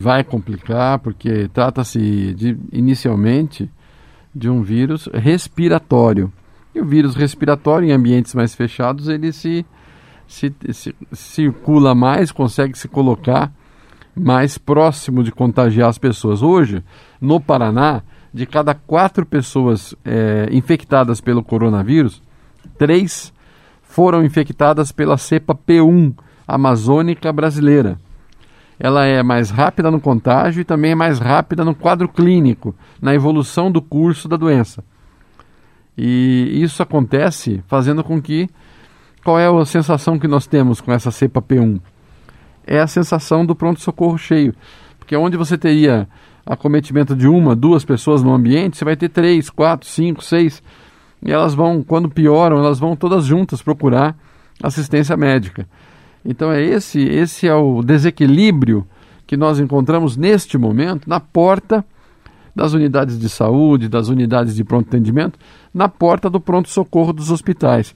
vai complicar porque trata-se inicialmente de um vírus respiratório. E o vírus respiratório em ambientes mais fechados ele se, se, se circula mais, consegue se colocar mais próximo de contagiar as pessoas. Hoje, no Paraná, de cada quatro pessoas é, infectadas pelo coronavírus, três foram infectadas pela cepa P1 amazônica brasileira. Ela é mais rápida no contágio e também é mais rápida no quadro clínico, na evolução do curso da doença. E isso acontece fazendo com que. Qual é a sensação que nós temos com essa cepa P1? É a sensação do pronto-socorro cheio. Porque onde você teria acometimento de uma, duas pessoas no ambiente, você vai ter três, quatro, cinco, seis. E elas vão, quando pioram, elas vão todas juntas procurar assistência médica. Então é esse, esse é o desequilíbrio que nós encontramos neste momento na porta das unidades de saúde, das unidades de pronto atendimento, na porta do pronto socorro dos hospitais.